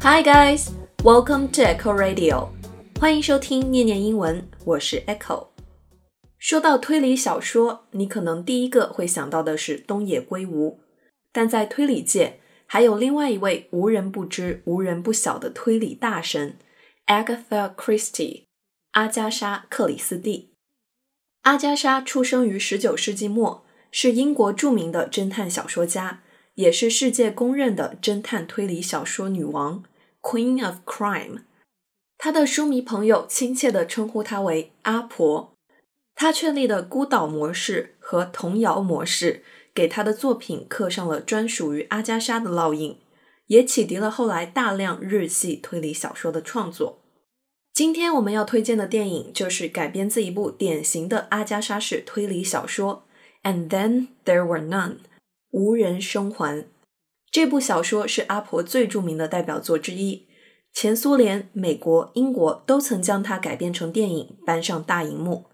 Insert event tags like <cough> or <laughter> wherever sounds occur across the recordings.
Hi guys, welcome to Echo Radio. 欢迎收听念念英文，我是 Echo。说到推理小说，你可能第一个会想到的是东野圭吾，但在推理界还有另外一位无人不知、无人不晓的推理大神 Agatha Christie，阿加莎·克里斯蒂。阿加莎出生于19世纪末，是英国著名的侦探小说家，也是世界公认的侦探推理小说女王 （Queen of Crime）。她的书迷朋友亲切地称呼她为“阿婆”。她确立的孤岛模式和童谣模式，给她的作品刻上了专属于阿加莎的烙印，也启迪了后来大量日系推理小说的创作。今天我们要推荐的电影就是改编自一部典型的阿加莎式推理小说《And Then There Were None》无人生还。这部小说是阿婆最著名的代表作之一，前苏联、美国、英国都曾将它改编成电影搬上大荧幕。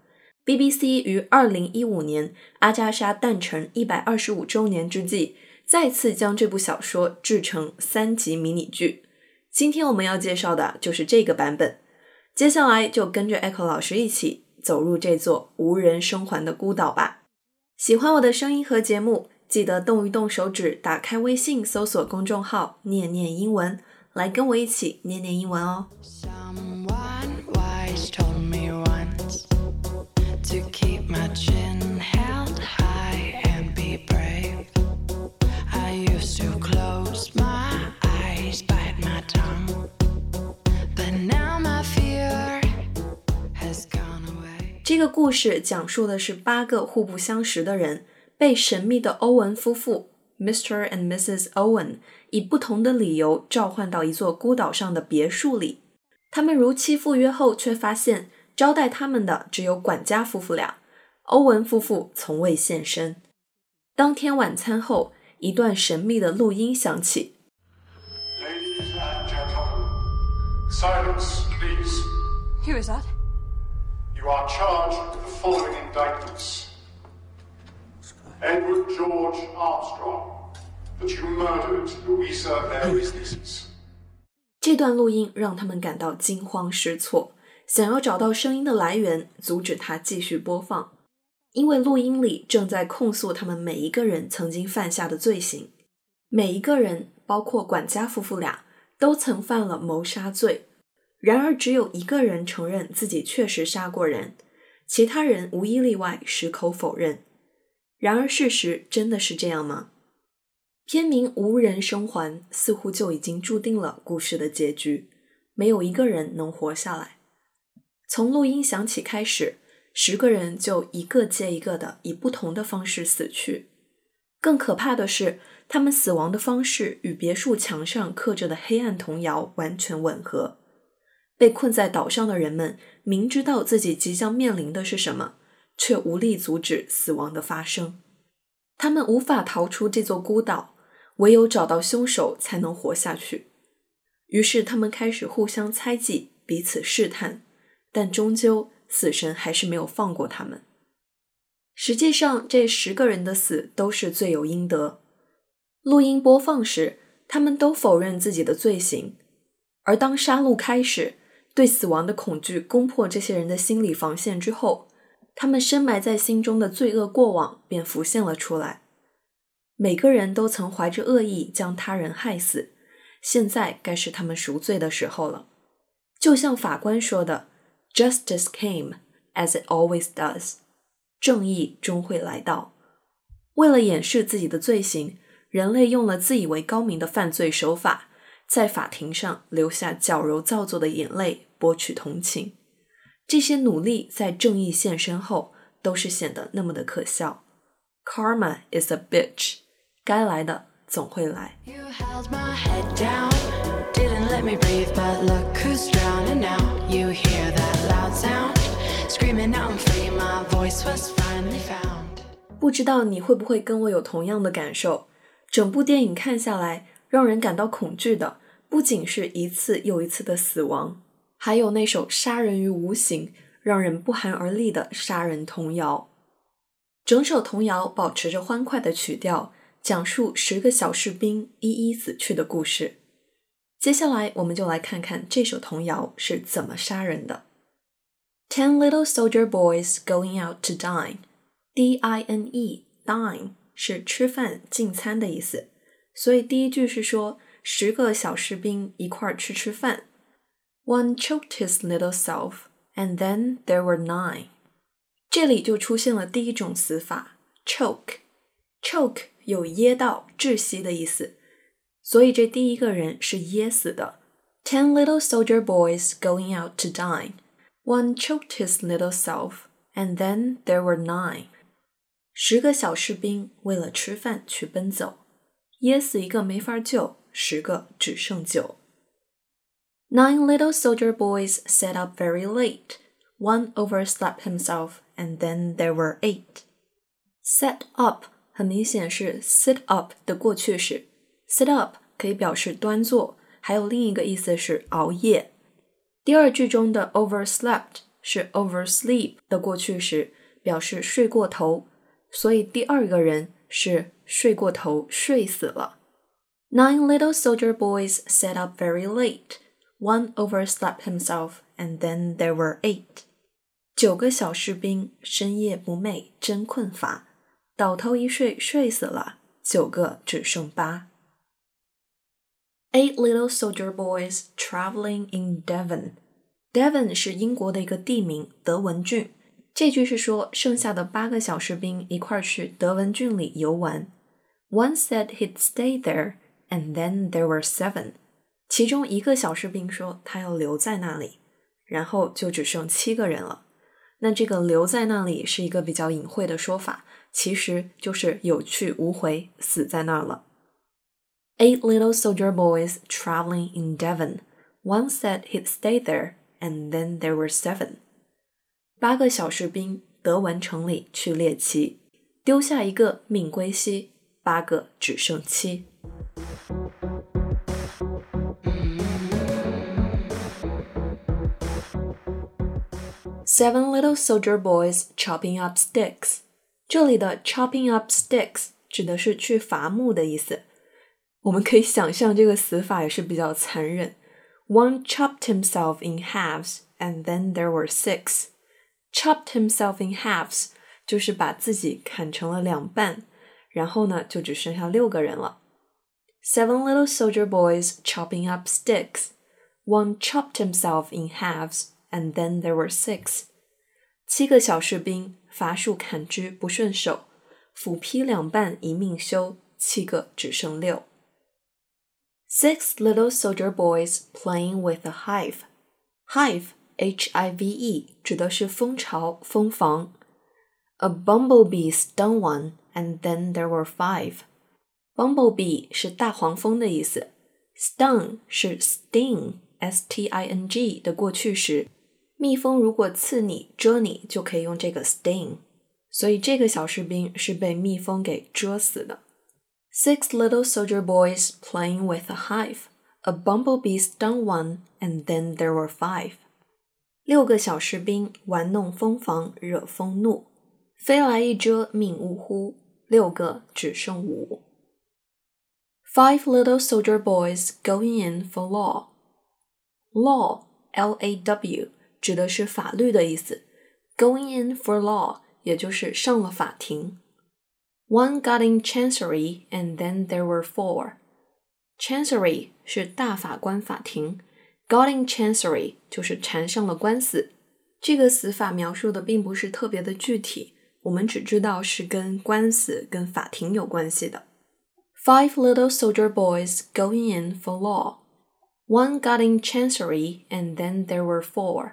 BBC 于二零一五年阿加莎诞辰一百二十五周年之际，再次将这部小说制成三集迷你剧。今天我们要介绍的就是这个版本。接下来就跟着 Echo 老师一起走入这座无人生还的孤岛吧。喜欢我的声音和节目，记得动一动手指，打开微信，搜索公众号“念念英文”，来跟我一起念念英文哦。这个故事讲述的是八个互不相识的人被神秘的欧文夫妇 （Mr. and Mrs. Owen） 以不同的理由召唤到一座孤岛上的别墅里。他们如期赴约后，却发现招待他们的只有管家夫妇俩，欧文夫妇从未现身。当天晚餐后，一段神秘的录音响起。Ladies and gentlemen, silence, please. Who is that? You are charged with the following indictments. Edward George Armstrong, 这段录音让他们感到惊慌失措，想要找到声音的来源，阻止它继续播放，因为录音里正在控诉他们每一个人曾经犯下的罪行。每一个人，包括管家夫妇俩，都曾犯了谋杀罪。然而，只有一个人承认自己确实杀过人，其他人无一例外矢口否认。然而，事实真的是这样吗？片名《无人生还》似乎就已经注定了故事的结局，没有一个人能活下来。从录音响起开始，十个人就一个接一个的以不同的方式死去。更可怕的是，他们死亡的方式与别墅墙上刻着的黑暗童谣完全吻合。被困在岛上的人们明知道自己即将面临的是什么，却无力阻止死亡的发生。他们无法逃出这座孤岛，唯有找到凶手才能活下去。于是，他们开始互相猜忌，彼此试探，但终究死神还是没有放过他们。实际上，这十个人的死都是罪有应得。录音播放时，他们都否认自己的罪行，而当杀戮开始。对死亡的恐惧攻破这些人的心理防线之后，他们深埋在心中的罪恶过往便浮现了出来。每个人都曾怀着恶意将他人害死，现在该是他们赎罪的时候了。就像法官说的：“Justice came as it always does。”正义终会来到。为了掩饰自己的罪行，人类用了自以为高明的犯罪手法。在法庭上流下矫揉造作的眼泪，博取同情。这些努力在正义现身后，都是显得那么的可笑。Karma is a bitch，该来的总会来。不知道你会不会跟我有同样的感受？整部电影看下来。让人感到恐惧的不仅是一次又一次的死亡，还有那首杀人于无形、让人不寒而栗的杀人童谣。整首童谣保持着欢快的曲调，讲述十个小士兵一一死去的故事。接下来，我们就来看看这首童谣是怎么杀人的。Ten little soldier boys going out to dine. D-I-N-E, dine 是吃饭、进餐的意思，所以第一句是说十个小士兵一块儿去吃饭。One choked his little self, and then there were nine. 这里就出现了第一种死法，choke。choke 有噎到、窒息的意思，所以这第一个人是噎死的。Ten little soldier boys going out to dine. One choked his little self, and then there were nine. 十个小士兵为了吃饭去奔走，噎死一个没法救，十个只剩九。 Nine little soldier boys sat up very late. One overslept himself, and then there were eight. Set up 很明显是 sit up 的过去式，sit up 可以表示端坐，还有另一个意思是熬夜。第二句中的 overslept 是 oversleep 的过去式，表示睡过头。所以第二个人是睡过头，睡死了。Nine little soldier boys sat up very late. One overslept himself, and then there were eight. 九个小士兵深夜不寐，真困乏，倒头一睡，睡死了。九个只剩八。Eight little soldier boys traveling in Devon. Devon 是英国的一个地名，德文郡。这句是说，剩下的八个小士兵一块儿去德文郡里游玩。One said he'd stay there, and then there were seven. 其中一个小士兵说他要留在那里，然后就只剩七个人了。那这个留在那里是一个比较隐晦的说法，其实就是有去无回，死在那儿了。Eight little soldier boys traveling in Devon. One said he'd stay there, and then there were seven. 八个小士兵德文城里去猎奇，丢下一个命归西，八个只剩七。Seven little soldier boys chopping up sticks。这里的 chopping up sticks 指的是去伐木的意思。我们可以想象这个死法也是比较残忍。One chopped himself in halves, and then there were six chopped himself in halves，就是把自己砍成了两半，然后呢，就只剩下六个人了。Seven little soldier boys chopping up sticks. One chopped himself in halves, and then there were six. 七个小士兵伐树砍枝不顺手，斧劈两半一命休，七个只剩六。Six little soldier boys playing with a hive. Hive H I V E 指的是蜂巢、蜂房。A bumblebee stung one, and then there were five. Bumblebee 是大黄蜂的意思，stung 是 sting，s t i n g 的过去时。 蜜蜂如果刺你、蛰你，就可以用这个 sting。所以这个小士兵是被蜜蜂给蛰死的。Six little soldier boys playing with a hive. A bumblebee stung one, and then there were five. 六个小士兵玩弄蜂房，惹蜂怒，飞来一蛰，命呜呼，六个只剩五。Five little soldier boys going in for law. Law, L-A-W， 指的是法律的意思。Going in for law，也就是上了法庭。One got in chancery, and then there were four. Chancery 是大法官法庭。Got in chancery 就是缠上了官司，这个死法描述的并不是特别的具体，我们只知道是跟官司、跟法庭有关系的。Five little soldier boys going in for law. One got in chancery, and then there were four.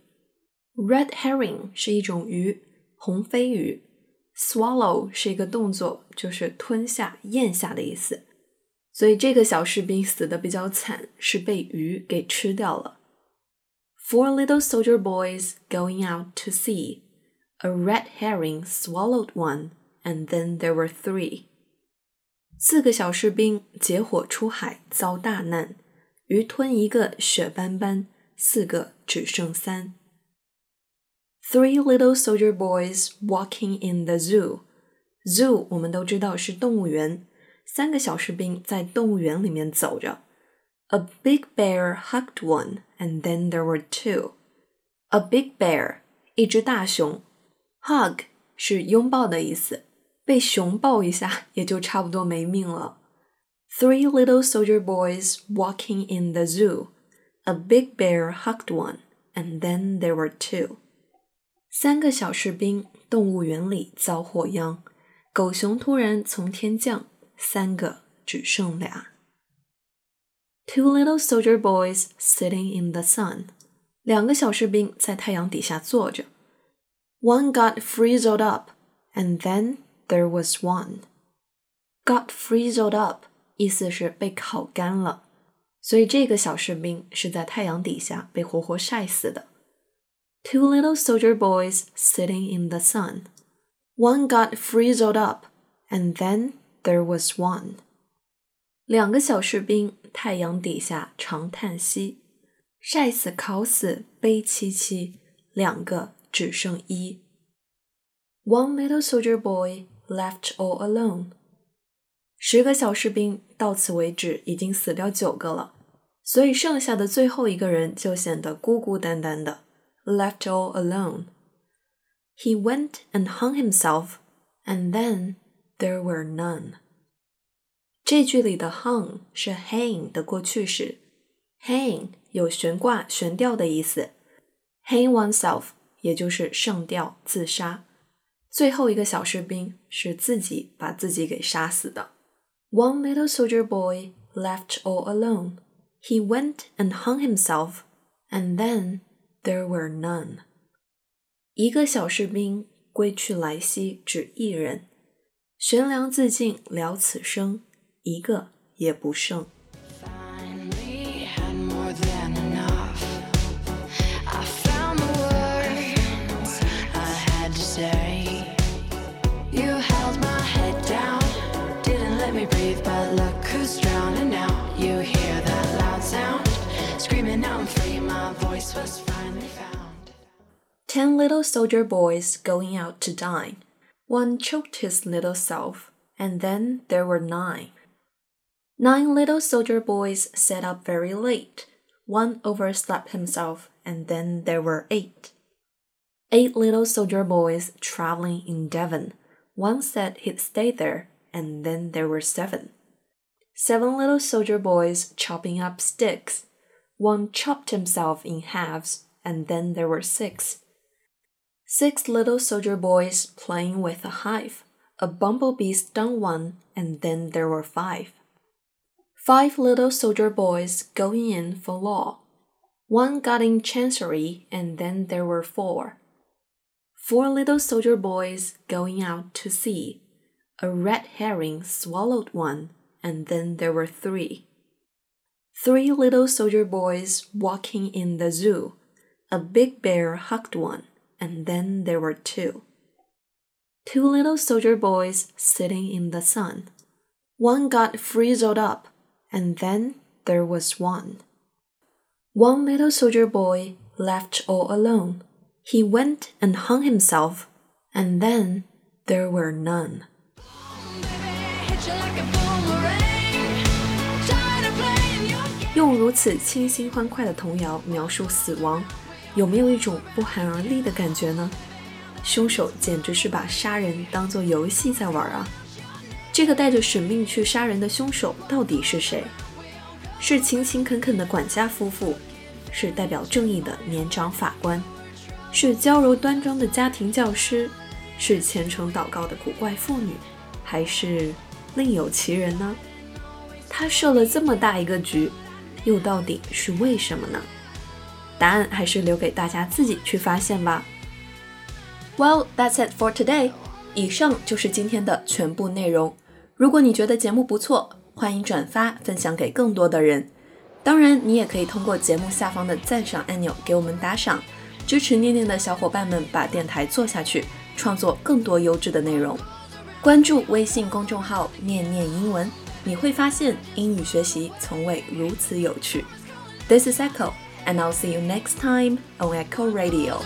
Red herring 是一种鱼，红飞鱼。Swallow 是一个动作，就是吞下、咽下的意思。 所以这个小士兵死的比较惨，是被鱼给吃掉了。Four little soldier boys going out to sea. A red herring swallowed one, and then there were three. 四个小士兵结伙出海遭大难，鱼吞一个血斑斑，四个只剩三。 Three little soldier boys walking in the zoo. Zoo 我们都知道是动物园。三个小士兵在动物园里面走着。A big bear hugged one, and then there were two. A big bear，一只大熊。Hug 是拥抱的意思，被熊抱一下也就差不多没命了。Three <laughs> little soldier boys walking in the zoo. A big bear hugged one, and then there were two. 三个小士兵，动物园里遭祸殃，狗熊突然从天降。三个只剩俩。Two little soldier boys sitting in the sun，两个小士兵在太阳底下坐着。One got frizzled up, and then there was one. Got frizzled up 意思是被烤干了，所以这个小士兵是在太阳底下被活活晒死的。Two little soldier boys sitting in the sun. One got frizzled up, and then there was one. 两个小士兵太阳底下长叹息，晒死烤死悲戚戚，两个只剩一。One little soldier boy left all alone. 十个小士兵到此为止已经死掉九个了，所以剩下的最后一个人就显得孤孤单单的。 Left all alone. He went and hung himself, and then there were none。这句里的 hung 是 hang 的过去式，hang 有悬挂、悬吊的意思，hang oneself 也就是上吊、自杀。最后一个小士兵是自己把自己给杀死的。One little soldier boy left all alone. He went and hung himself, and then there were none. 一个小士兵归去来兮，只一人。悬梁自尽了此生，一个也不剩。 Ten little soldier boys going out to dine. One choked his little self, and then there were nine. Nine little soldier boys sat up very late. One overslept himself, and then there were eight. Eight little soldier boys traveling in Devon. One said he'd stay there, and then there were seven. Seven little soldier boys chopping up sticks. One chopped himself in halves, and then there were six. Six little soldier boys playing with a hive. A bumblebee stung one, and then there were five. Five little soldier boys going in for law. One got in chancery, and then there were four. Four little soldier boys going out to sea. A red herring swallowed one, and then there were three. Three little soldier boys walking in the zoo. A big bear hugged one and then there were two. Two little soldier boys sitting in the sun. One got frizzled up, and then there was one. One little soldier boy left all alone. He went and hung himself, and then there were none. 用如此清新欢快的童谣描述死亡， 有没有一种不寒而栗的感觉呢？凶手简直是把杀人当做游戏在玩啊！这个带着使命去杀人的凶手到底是谁？是勤勤恳恳的管家夫妇，是代表正义的年长法官，是娇柔端庄的家庭教师，是虔诚祷告的古怪妇女，还是另有其人呢？他设了这么大一个局，又到底是为什么呢？答案还是留给大家自己去发现吧。Well, that's it for today. 以上就是今天的全部内容。如果你觉得节目不错，欢迎转发分享给更多的人。当然，你也可以通过节目下方的赞赏按钮给我们打赏，支持念念的小伙伴们把电台做下去，创作更多优质的内容。关注微信公众号“念念英文”，你会发现英语学习从未如此有趣。This is Echo, and I'll see you next time on Echo Radio.